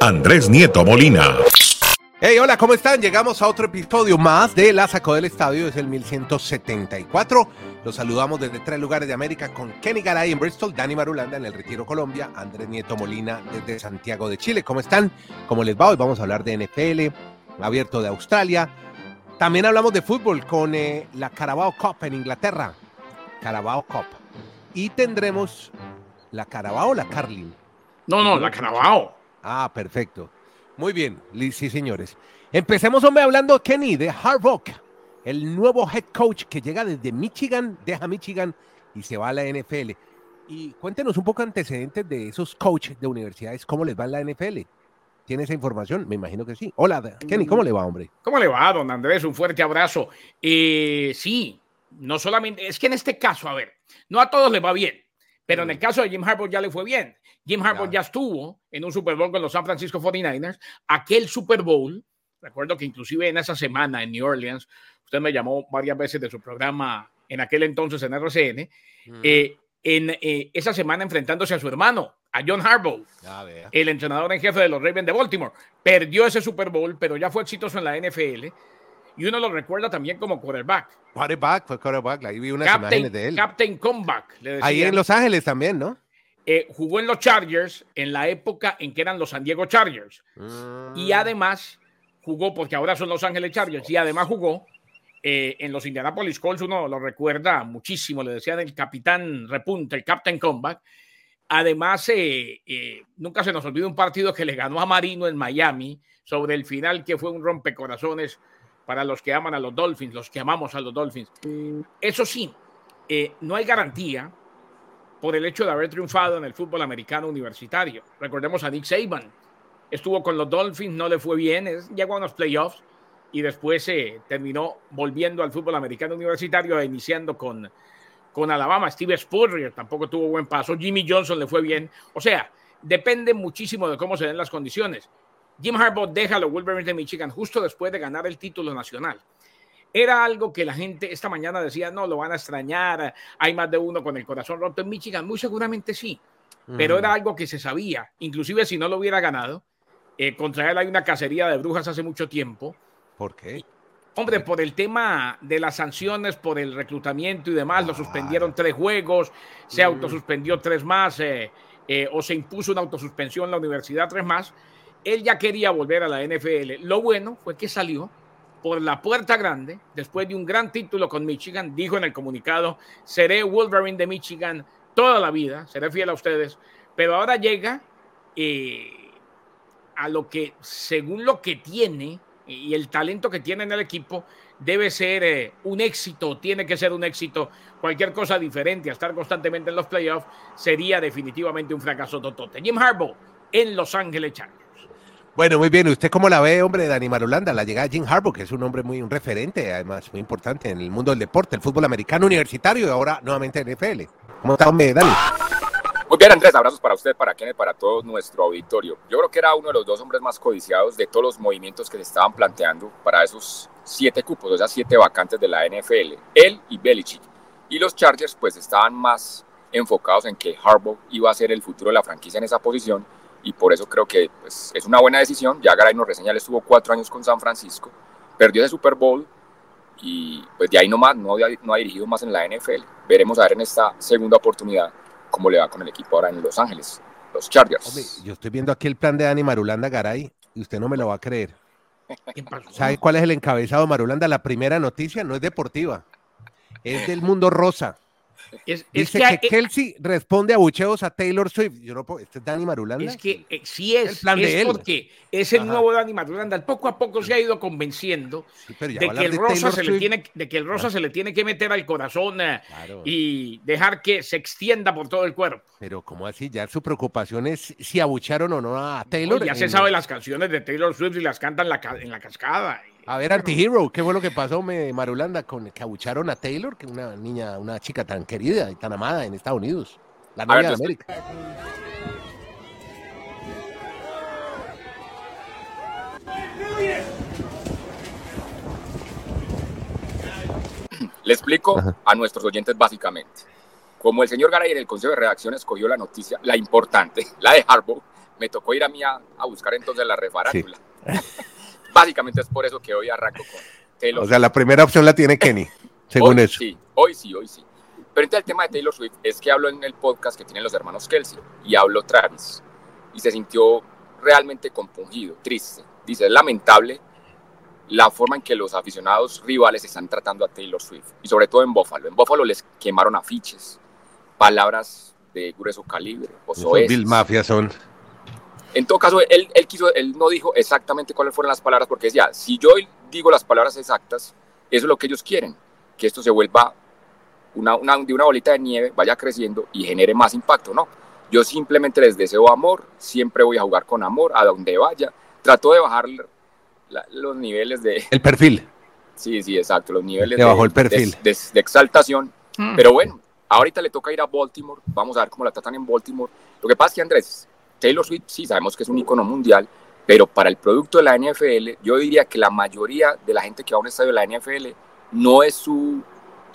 Andrés Nieto Molina. Hey, hola, ¿cómo están? Llegamos a otro episodio más de La Sacó del Estadio, es el 1174. Los saludamos desde tres lugares de América con Kenny Garay en Bristol, Dani Marulanda en el Retiro Colombia, Andrés Nieto Molina desde Santiago de Chile. ¿Cómo están? ¿Cómo les va? Hoy vamos a hablar de NFL, abierto de Australia. También hablamos de fútbol con eh, la Carabao Cup en Inglaterra. Carabao Cup. Y tendremos la Carabao o la Carling. No, no, la Carabao. Ah, perfecto. Muy bien, sí, señores. Empecemos, hombre, hablando, Kenny, de Harbaugh, el nuevo head coach que llega desde Michigan, deja Michigan y se va a la NFL. Y cuéntenos un poco antecedentes de esos coaches de universidades, cómo les va en la NFL. ¿Tiene esa información? Me imagino que sí. Hola, Kenny, ¿cómo le va, hombre? ¿Cómo le va, don Andrés? Un fuerte abrazo. Eh, sí, no solamente, es que en este caso, a ver, no a todos les va bien, pero en el caso de Jim Harbaugh ya le fue bien. Jim Harbaugh ya estuvo en un Super Bowl con los San Francisco 49ers. Aquel Super Bowl, recuerdo que inclusive en esa semana en New Orleans, usted me llamó varias veces de su programa en aquel entonces en RCN, eh, en eh, esa semana enfrentándose a su hermano, a John Harbaugh, el entrenador en jefe de los Ravens de Baltimore. Perdió ese Super Bowl, pero ya fue exitoso en la NFL. Y uno lo recuerda también como quarterback. Quarterback, fue quarterback. Ahí vi unas imágenes de él. Captain Comeback. Ahí en Los Ángeles también, ¿no? Eh, jugó en los Chargers en la época en que eran los San Diego Chargers. Y Mm. además jugó, porque ahora son Los Ángeles Chargers, y además jugó eh, en los Indianapolis Colts. Uno lo recuerda muchísimo, le decían el capitán repunte, el Captain Comeback. Además, eh, eh, nunca se nos olvida un partido que le ganó a Marino en Miami sobre el final, que fue un rompecorazones para los que aman a los Dolphins, los que amamos a los Dolphins. Eso sí, eh, no hay garantía por el hecho de haber triunfado en el fútbol americano universitario. Recordemos a Nick Saban. Estuvo con los Dolphins, no le fue bien, es- llegó a unos playoffs y después eh, terminó volviendo al fútbol americano universitario e iniciando con, con Alabama. Steve Spurrier tampoco tuvo buen paso. Jimmy Johnson le fue bien. O sea, depende muchísimo de cómo se den las condiciones. Jim Harbaugh deja a los Wolverines de Michigan justo después de ganar el título nacional. Era algo que la gente esta mañana decía, no, lo van a extrañar, hay más de uno con el corazón roto en Michigan. Muy seguramente sí, pero Mm. era algo que se sabía. Inclusive si no lo hubiera ganado, eh, contra él hay una cacería de brujas hace mucho tiempo. ¿Por qué? Hombre, por el tema de las sanciones, por el reclutamiento y demás, lo suspendieron tres juegos, se autosuspendió tres más, eh, eh, o se impuso una autosuspensión en la universidad tres más. Él ya quería volver a la NFL. Lo bueno fue que salió por la puerta grande, después de un gran título con Michigan, dijo en el comunicado, seré Wolverine de Michigan toda la vida, seré fiel a ustedes, pero ahora llega eh, a lo que, según lo que tiene y el talento que tiene en el equipo, debe ser eh, un éxito, tiene que ser un éxito. Cualquier cosa diferente a estar constantemente en los playoffs sería definitivamente un fracaso totote. Jim Harbaugh en Los Ángeles Chargers. Bueno, muy bien. ¿Usted cómo la ve, hombre, Dani Marulanda? La llegada de Jim Harbaugh, que es un hombre muy un referente, además, muy importante en el mundo del deporte, el fútbol americano universitario y ahora nuevamente en NFL. ¿Cómo está, hombre, Dani? Muy bien, Andrés, abrazos para usted, para Kenneth, para todo nuestro auditorio. Yo creo que era uno de los dos hombres más codiciados de todos los movimientos que se estaban planteando para esos siete cupos, esas siete vacantes de la NFL. Él y Belichick. Y los Chargers, pues, estaban más enfocados en que Harbaugh iba a ser el futuro de la franquicia en esa posición. Y por eso creo que pues, es una buena decisión. Ya Garay nos reseña, él estuvo cuatro años con San Francisco, perdió ese Super Bowl, y pues de ahí nomás no, ha- no ha dirigido más en la NFL. Veremos a ver en esta segunda oportunidad cómo le va con el equipo ahora en Los Ángeles, los Chargers. Hombre, yo estoy viendo aquí el plan de Dani Marulanda Garay y usted no me lo va a creer. ¿Sabe cuál es el encabezado de Marulanda? La primera noticia no es deportiva, es del mundo rosa. Es, es Dice que, que, Kelsey responde a bucheos a Taylor Swift. Yo no puedo, ¿este es Dani Marulanda? Es que eh, sí es, El plan de es él. porque es el Ajá. nuevo Dani Marulanda. Poco a poco se ha ido convenciendo Sí, ya de que el de rosa se le tiene, de que el rosa se le tiene que meter al corazón eh, Claro. y dejar que se extienda por todo el cuerpo. Pero ¿cómo así? Ya su preocupación es si abucharon o no a Taylor. ya se en- sabe las canciones de Taylor Swift y las canta en la, en la cascada. A ver, Antihero, ¿qué fue lo que pasó, me, Marulanda, con que abucharon a Taylor, que una niña, una chica tan querida y tan amada en Estados Unidos? La novia ver, de América. Le explico a nuestros oyentes básicamente. Como el señor Garay en el Consejo de Redacción escogió la noticia, la importante, la de Harbaugh, me tocó ir a mí a, a buscar entonces la refarándula. Básicamente es por eso que hoy arranco con Taylor O sea, la primera opción la tiene Kenny, según hoy eso. Sí, hoy sí, hoy sí. Pero entonces el tema de Taylor Swift es que hablo en el podcast que tienen los hermanos Kelsey y habló Travis y se sintió realmente compungido, triste. Dice, es lamentable la forma en que los aficionados rivales están tratando a Taylor Swift y sobre todo en Buffalo. En Buffalo les quemaron afiches, palabras de grueso calibre, o. Bill Mafia son. En todo caso, él, él, quiso, él no dijo exactamente cuáles fueron las palabras, porque decía, si yo digo las palabras exactas, eso es lo que ellos quieren, que esto se vuelva una, una, de una bolita de nieve, vaya creciendo y genere más impacto, ¿no? Yo simplemente les deseo amor, siempre voy a jugar con amor, a donde vaya. Trato de bajar la- los niveles de... El perfil. Sí, sí, exacto, los niveles Le de, bajó el perfil. de- de- de exaltación. Mm. Pero bueno, ahorita le toca ir a Baltimore, vamos a ver cómo la tratan en Baltimore. Lo que pasa es que Andrés, Taylor Swift sí sabemos que es un icono mundial, pero para el producto de la NFL, yo diría que la mayoría de la gente que va a un estadio de la NFL no es su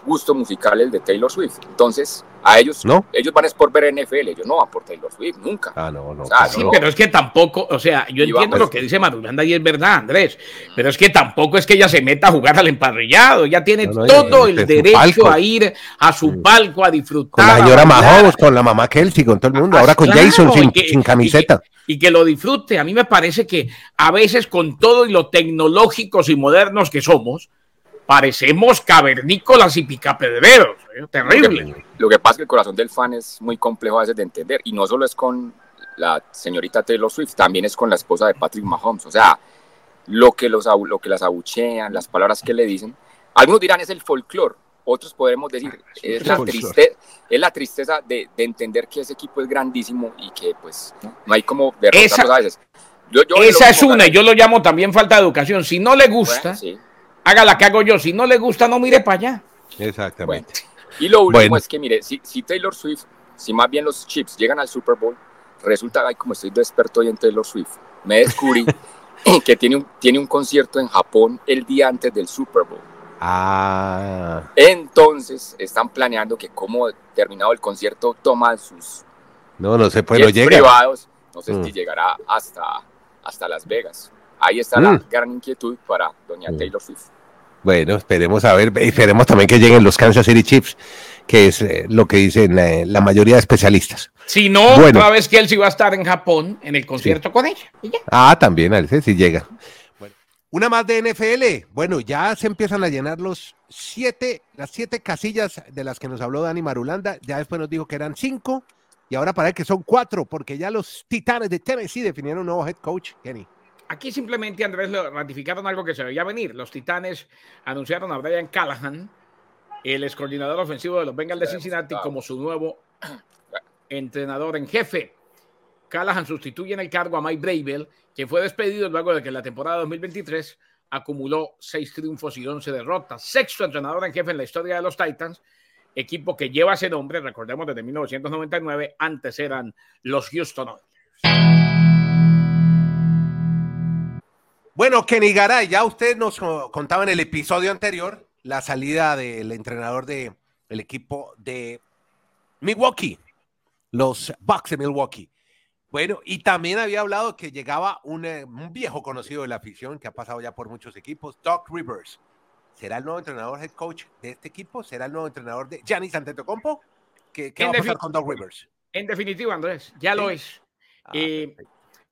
gusto musical el de Taylor Swift. Entonces, a ellos, ¿No? ellos van es por ver NFL, ellos no van por Taylor Swift, nunca. Ah, no, no. O sea, Sí, no. pero es que tampoco, o sea, yo Y entiendo vamos. lo que dice Maduranda y es verdad, Andrés, pero es que tampoco es que ella se meta a jugar al emparrillado, ella tiene No, no, todo ella- el derecho a ir a su palco a disfrutar. Con la señora. Mahomes, con la mamá Kelsey, con todo el mundo. Ah, Ahora con claro, Jason sin, y que- sin camiseta. Y que, y que lo disfrute. A mí me parece que a veces con todo y lo tecnológicos y modernos que somos, parecemos cavernícolas y picapedreros. ¿eh? Terrible. Lo que pasa es que el corazón del fan es muy complejo a veces de entender y no solo es con la señorita Taylor Swift, también es con la esposa de Patrick Mahomes. O sea, lo que, los, lo que las abuchean, las palabras que le dicen. Algunos dirán es el folclore, otros podremos decir es la, triste, es la tristeza de, de entender que ese equipo es grandísimo y que pues no hay como derrotarlos Esa- a veces. Yo- yo lo Esa es una, y yo lo llamo también falta de educación. Si no le gusta, Bueno, sí. Haga la que hago yo. Si no le gusta, no mire para allá. Exactamente. Y lo último Bueno. es que, mire, si, si Taylor Swift, si más bien los Chips llegan al Super Bowl, resulta, ay, como estoy de experto hoy en Taylor Swift, me descubrí que tiene un, tiene un concierto en Japón el día antes del Super Bowl. Ah, Entonces, están planeando que como terminado el concierto, toman sus no, no sé, pero jets llega. privados. No sé Mm. si llegará hasta, hasta Las Vegas. Ahí está la Mm. gran inquietud para doña Taylor Swift. Bueno, esperemos a ver, esperemos también que lleguen los Kansas City Chiefs, que es eh, lo que dicen eh, la mayoría de especialistas. Si no, Bueno. otra vez que él sí va a estar en Japón en el concierto con ella. Y ya. Ah, también, a veces sí llega. Bueno, una más de NFL. Bueno, ya se empiezan a llenar los siete, las siete casillas de las que nos habló Dani Marulanda. Ya después nos dijo que eran cinco y ahora parece que son cuatro, porque ya los Titanes de Tennessee definieron un nuevo head coach, Kenny. Aquí simplemente, Andrés, lo ratificaron algo que se veía venir. Los Titanes anunciaron a Brian Callahan, el ex coordinador ofensivo de los Bengals de Cincinnati, como su nuevo entrenador en jefe. Callahan sustituye en el cargo a Mike Bravel, quien fue despedido luego de que en la temporada 2023 acumuló seis triunfos y 11 derrotas. Sexto entrenador en jefe en la historia de los Titans, equipo que lleva ese nombre, recordemos desde 1999, antes eran los Houston Oilers. Bueno, Kenny Garay, ya usted nos contaba en el episodio anterior la salida del entrenador del equipo de Milwaukee, los Bucks de Milwaukee. Bueno, y también había hablado que llegaba un, eh, un viejo conocido de la afición que ha pasado ya por muchos equipos, Doc Rivers. ¿Será el nuevo entrenador head coach de este equipo? ¿Será el nuevo entrenador de Giannis Antetokounmpo? ¿Qué, qué va a pasar con Doc Rivers? En definitiva, Andrés, ya lo es. Ah, Eh,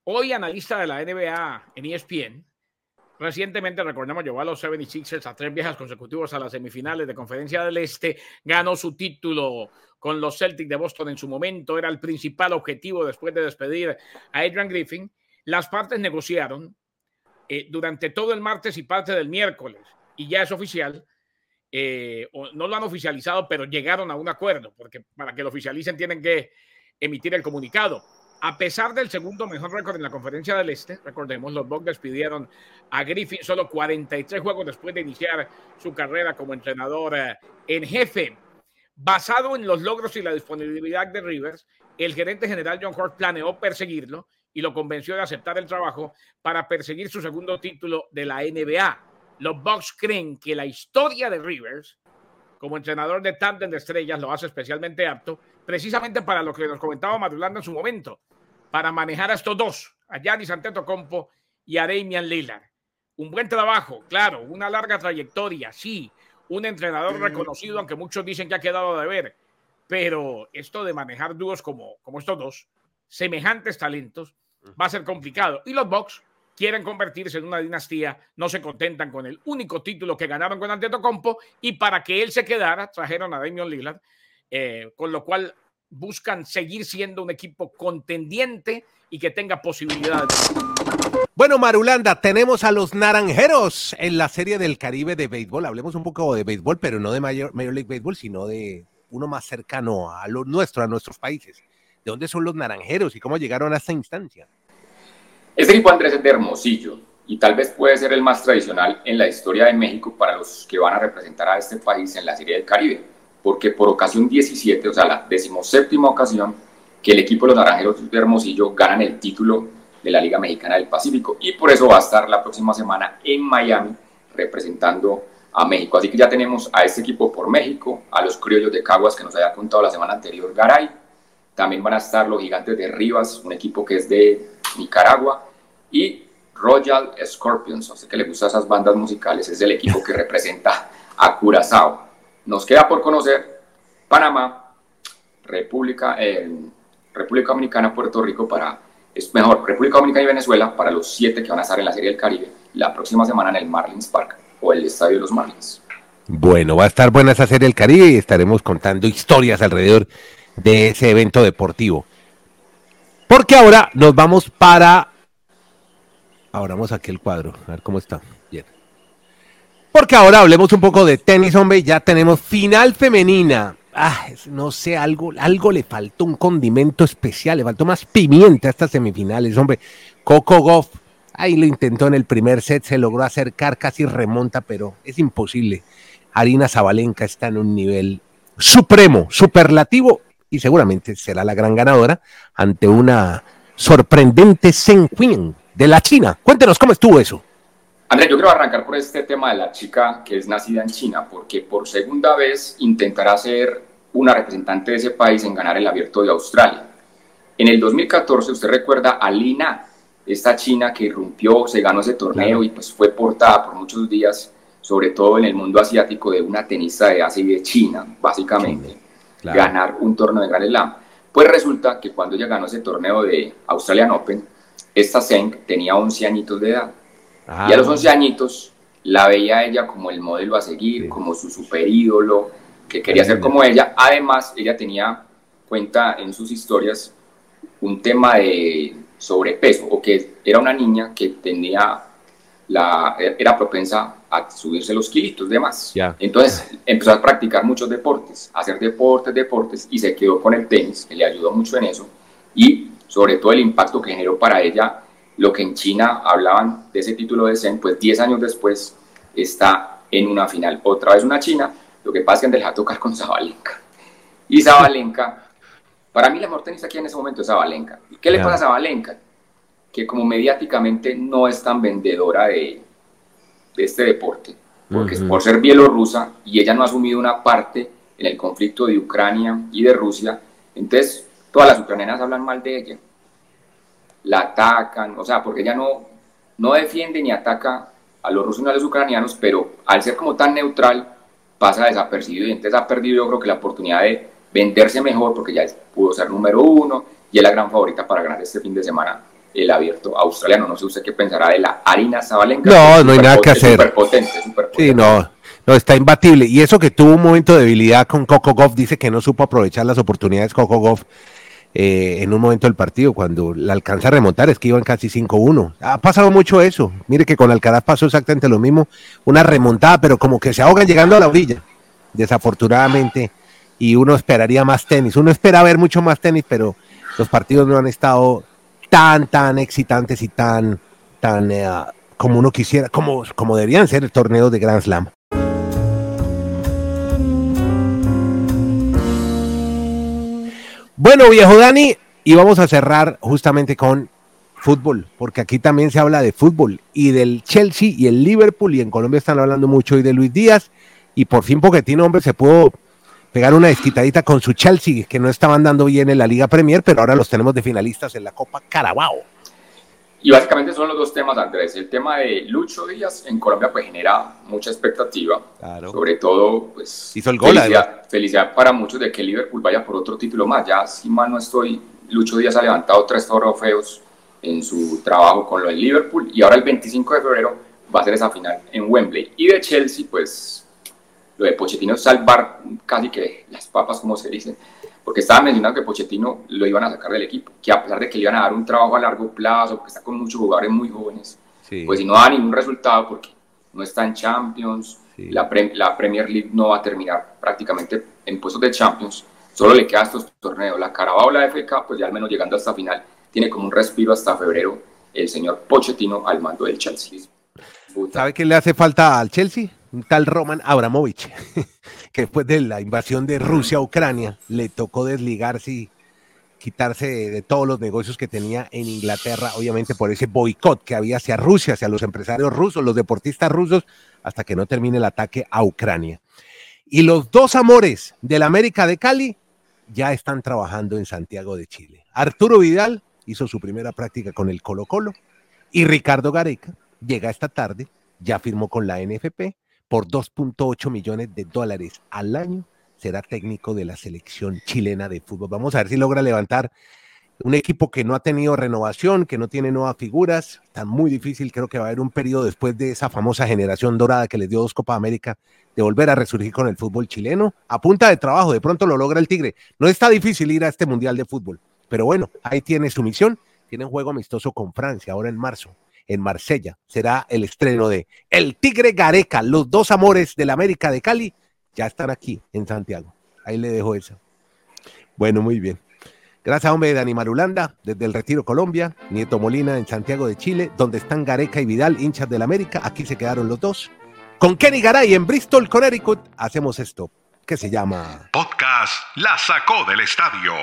hoy, analista de la NBA en ESPN, recientemente, recordemos, llevó a los 76ers a tres viajes consecutivos a las semifinales de Conferencia del Este, ganó su título con los Celtics de Boston en su momento, era el principal objetivo después de despedir a Adrian Griffin. Las partes negociaron eh, durante todo el martes y parte del miércoles, y ya es oficial. eh, no lo han oficializado, pero llegaron a un acuerdo, porque para que lo oficialicen tienen que emitir el comunicado. A pesar del segundo mejor récord en la conferencia del Este, recordemos, los Bucks despidieron a Griffin solo 43 juegos después de iniciar su carrera como entrenador eh, en jefe. Basado en los logros y la disponibilidad de Rivers, el gerente general John Hurt planeó perseguirlo y lo convenció de aceptar el trabajo para perseguir su segundo título de la NBA. Los Bucks creen que la historia de Rivers como entrenador de tándem de estrellas lo hace especialmente apto, precisamente para lo que nos comentaba Madulanda en su momento, para manejar a estos dos, a Giannis Antetokounmpo y a Damian Lillard. Un buen trabajo, claro, una larga trayectoria, sí, un entrenador reconocido, aunque muchos dicen que ha quedado de ver, pero esto de manejar dúos como, como estos dos, semejantes talentos, va a ser complicado. Y los Bucks quieren convertirse en una dinastía, no se contentan con el único título que ganaron con Antetokounmpo y para que él se quedara trajeron a Damian Lillard, eh, con lo cual buscan seguir siendo un equipo contendiente y que tenga posibilidades. Bueno, Marulanda, tenemos a los Naranjeros en la Serie del Caribe de béisbol. Hablemos un poco de béisbol, pero no de Major, League Baseball, sino de uno más cercano a lo nuestro, a nuestros países. ¿De dónde son los Naranjeros y cómo llegaron a esta instancia? Este equipo Andrés es de Hermosillo y tal vez puede ser el más tradicional en la historia de México para los que van a representar a este país en la Serie del Caribe, porque por ocasión 17, o sea, la decimoséptima ocasión que el equipo de los Naranjeros de Hermosillo ganan el título de la Liga Mexicana del Pacífico y por eso va a estar la próxima semana en Miami representando a México. Así que ya tenemos a este equipo por México, a los criollos de Caguas que nos había contado la semana anterior Garay, también van a estar los gigantes de Rivas, un equipo que es de Nicaragua, y Royal Scorpions, sea que le gustan esas bandas musicales, es el equipo que representa a Curazao. Nos queda por conocer Panamá, República, eh, República Dominicana, Puerto Rico para, es mejor, República Dominicana y Venezuela para los siete que van a estar en la Serie del Caribe la próxima semana en el Marlins Park o el Estadio de los Marlins. Bueno, va a estar buena esa Serie del Caribe y estaremos contando historias alrededor de ese evento deportivo. Porque ahora nos vamos para... Abramos aquí el cuadro, a ver cómo está. Porque ahora hablemos un poco de tenis, hombre. Ya tenemos final femenina. Ah, no sé, algo, algo le faltó, un condimento especial, le faltó más pimienta a estas semifinales, hombre. Coco Goff, ahí lo intentó en el primer set, se logró acercar, casi remonta, pero es imposible. Arina Zabalenka está en un nivel supremo, superlativo, y seguramente será la gran ganadora ante una sorprendente Zheng Qin de la China. Cuéntenos cómo estuvo eso. Andrés, yo quiero arrancar por este tema de la chica que es nacida en China, porque por segunda vez intentará ser una representante de ese país en ganar el abierto de Australia. En el 2014, usted recuerda a Lina, esta china que irrumpió, se ganó ese torneo y pues fue portada por muchos días, sobre todo en el mundo asiático, de una tenista de Asia y de China, básicamente, Claro. ganar un torneo de Grand Slam. Pues resulta que cuando ella ganó ese torneo de Australian Open, esta Zheng tenía 11 añitos de edad. Ah. Y a los 11 añitos la veía ella como el modelo a seguir, como su super ídolo, que quería ser como ella. Además, ella tenía cuenta en sus historias un tema de sobrepeso, o que era una niña que tenía la, era propensa a subirse los kilitos de más. Entonces empezó a practicar muchos deportes, a hacer deportes, deportes, y se quedó con el tenis, que le ayudó mucho en eso, y sobre todo el impacto que generó para ella lo que en China hablaban de ese título de Zen, pues 10 años después está en una final. Otra vez una China, lo que pasa es que va a tocar con Zabalenka. Y Zabalenka, para mí la mejor tenista aquí en ese momento es Zabalenka. ¿Y qué le pasa a Zabalenka? Que como mediáticamente no es tan vendedora de, de este deporte, porque es Ujú. por ser bielorrusa y ella no ha asumido una parte en el conflicto de Ucrania y de Rusia, entonces todas las ucranianas hablan mal de ella, la atacan, o sea, porque ella no, no defiende ni ataca a los rusos ni a los ucranianos, pero al ser como tan neutral, pasa desapercibido y entonces ha perdido yo creo que la oportunidad de venderse mejor porque ya pudo ser número uno y es la gran favorita para ganar este fin de semana el abierto australiano. No sé usted qué pensará de la Arina Zabalenka. No, no hay nada que hacer. Superpotente, superpotente. Sí, no, no, está imbatible. Y eso que tuvo un momento de debilidad con Coco Goff, dice que no supo aprovechar las oportunidades Coco Goff eh, en un momento del partido, cuando la alcanza a remontar, es que iban casi 5-1. Ha pasado mucho eso. Mire que con Alcaraz pasó exactamente lo mismo, una remontada, pero como que se ahogan llegando a la orilla, desafortunadamente. Y uno esperaría más tenis. Uno espera ver mucho más tenis, pero los partidos no han estado tan, tan excitantes y tan, tan eh, como uno quisiera, como, como deberían ser torneos de Grand Slam. Bueno, viejo Dani, y vamos a cerrar justamente con fútbol, porque aquí también se habla de fútbol y del Chelsea y el Liverpool, y en Colombia están hablando mucho hoy de Luis Díaz, y por fin Poquetino, hombre, se pudo pegar una desquitadita con su Chelsea, que no estaban dando bien en la Liga Premier, pero ahora los tenemos de finalistas en la Copa Carabao. Y básicamente son los dos temas, Andrés. El tema de Lucho Díaz en Colombia pues genera mucha expectativa. Sobre todo, pues Hizo el gol, felicidad, felicidad para muchos de que Liverpool vaya por otro título más. Ya, si mal no estoy, Lucho Díaz ha levantado tres trofeos en su trabajo con lo del Liverpool y ahora el 25 de febrero va a ser esa final en Wembley. Y de Chelsea, pues lo de Pochettino es salvar casi que las papas, como se dice, porque estaba mencionando que Pochettino lo iban a sacar del equipo, que a pesar de que le iban a dar un trabajo a largo plazo, porque está con muchos jugadores muy jóvenes, pues si no da ningún resultado, porque no está en Champions, la, la Premier League no va a terminar prácticamente en puestos de Champions, solo le queda estos torneos, la Carabao, la FK, pues ya al menos llegando hasta final, tiene como un respiro hasta febrero el señor Pochettino al mando del Chelsea. ¿Sabe qué le hace falta al Chelsea? Tal Roman Abramovich, que después de la invasión de Rusia a Ucrania le tocó desligarse y quitarse de, todos los negocios que tenía en Inglaterra, obviamente por ese boicot que había hacia Rusia, hacia los empresarios rusos, los deportistas rusos, hasta que no termine el ataque a Ucrania. Y los dos amores de la América de Cali ya están trabajando en Santiago de Chile. Arturo Vidal hizo su primera práctica con el Colo Colo y Ricardo Gareca llega esta tarde, ya firmó con la NFP por 2.8 millones de dólares al año será técnico de la selección chilena de fútbol. Vamos a ver si logra levantar un equipo que no ha tenido renovación, que no tiene nuevas figuras. Está muy difícil, creo que va a haber un periodo después de esa famosa generación dorada que les dio dos Copa América de volver a resurgir con el fútbol chileno. A punta de trabajo, de pronto lo logra el Tigre. No está difícil ir a este Mundial de Fútbol, pero bueno, ahí tiene su misión. Tiene un juego amistoso con Francia ahora en marzo en Marsella. Será el estreno de El Tigre Gareca, los dos amores de la América de Cali, ya están aquí en Santiago. Ahí le dejo eso. Bueno, muy bien. Gracias, hombre, Dani Marulanda, desde el Retiro Colombia, Nieto Molina en Santiago de Chile, donde están Gareca y Vidal, hinchas del América. Aquí se quedaron los dos. Con Kenny Garay en Bristol, Connecticut, hacemos esto, que se llama Podcast La Sacó del Estadio.